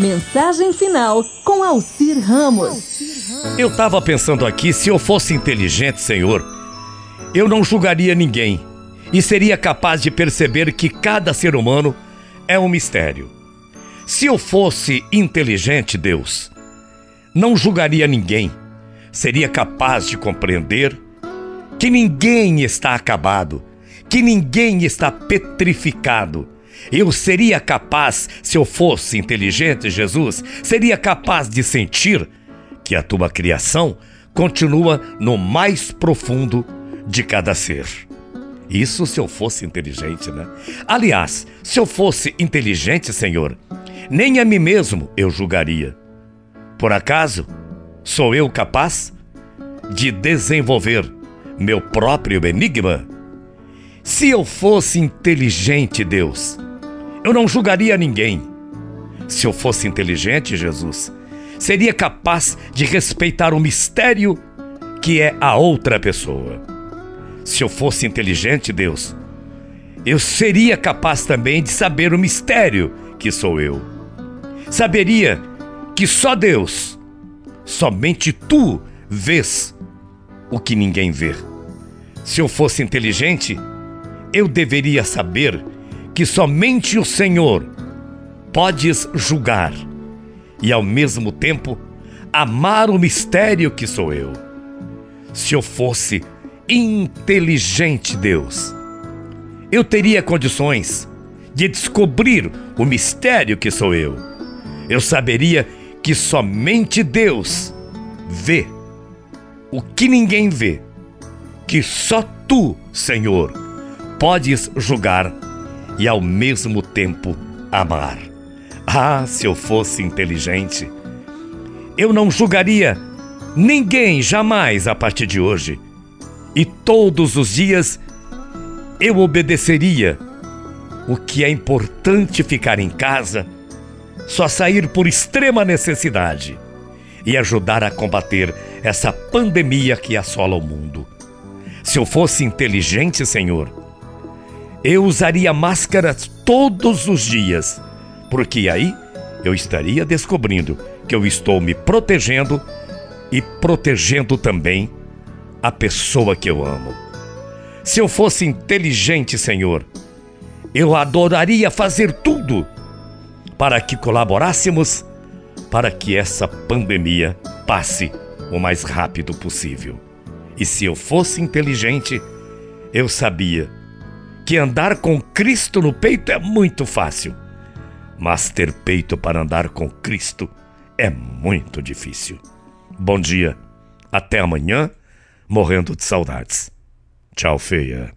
Mensagem final com Alcir Ramos. Eu estava pensando aqui, se eu fosse inteligente, Senhor, eu não julgaria ninguém e seria capaz de perceber que cada ser humano é um mistério. Se eu fosse inteligente, Deus, não julgaria ninguém, seria capaz de compreender que ninguém está acabado, que ninguém está petrificado. Eu seria capaz, se eu fosse inteligente, Jesus, seria capaz de sentir que a tua criação continua no mais profundo de cada ser. Isso se eu fosse inteligente, né? Aliás, se eu fosse inteligente, Senhor, nem a mim mesmo eu julgaria. Por acaso, sou eu capaz de desenvolver meu próprio enigma? Se eu fosse inteligente, Deus, eu não julgaria ninguém. Se eu fosse inteligente, Jesus, seria capaz de respeitar o mistério que é a outra pessoa. Se eu fosse inteligente, Deus, eu seria capaz também de saber o mistério que sou eu. Saberia que só Deus, somente tu vês o que ninguém vê. Se eu fosse inteligente, eu deveria saber que somente o Senhor podes julgar e ao mesmo tempo amar o mistério que sou eu. Se eu fosse inteligente, Deus, eu teria condições de descobrir o mistério que sou eu. Eu saberia que somente Deus vê o que ninguém vê, que só tu, Senhor, podes julgar e ao mesmo tempo amar. Ah, se eu fosse inteligente, eu não julgaria ninguém jamais a partir de hoje. E todos os dias eu obedeceria. O que é importante ficar em casa, só sair por extrema necessidade e ajudar a combater essa pandemia que assola o mundo. Se eu fosse inteligente, Senhor, eu usaria máscaras todos os dias porque aí eu estaria descobrindo que eu estou me protegendo e protegendo também a pessoa que eu amo. Se eu fosse inteligente, Senhor, eu adoraria fazer tudo para que colaborássemos para que essa pandemia passe o mais rápido possível. E se eu fosse inteligente, eu sabia que andar com Cristo no peito é muito fácil mas ter peito para andar com Cristo é muito difícil. Bom dia, até amanhã, morrendo de saudades. Tchau, feia.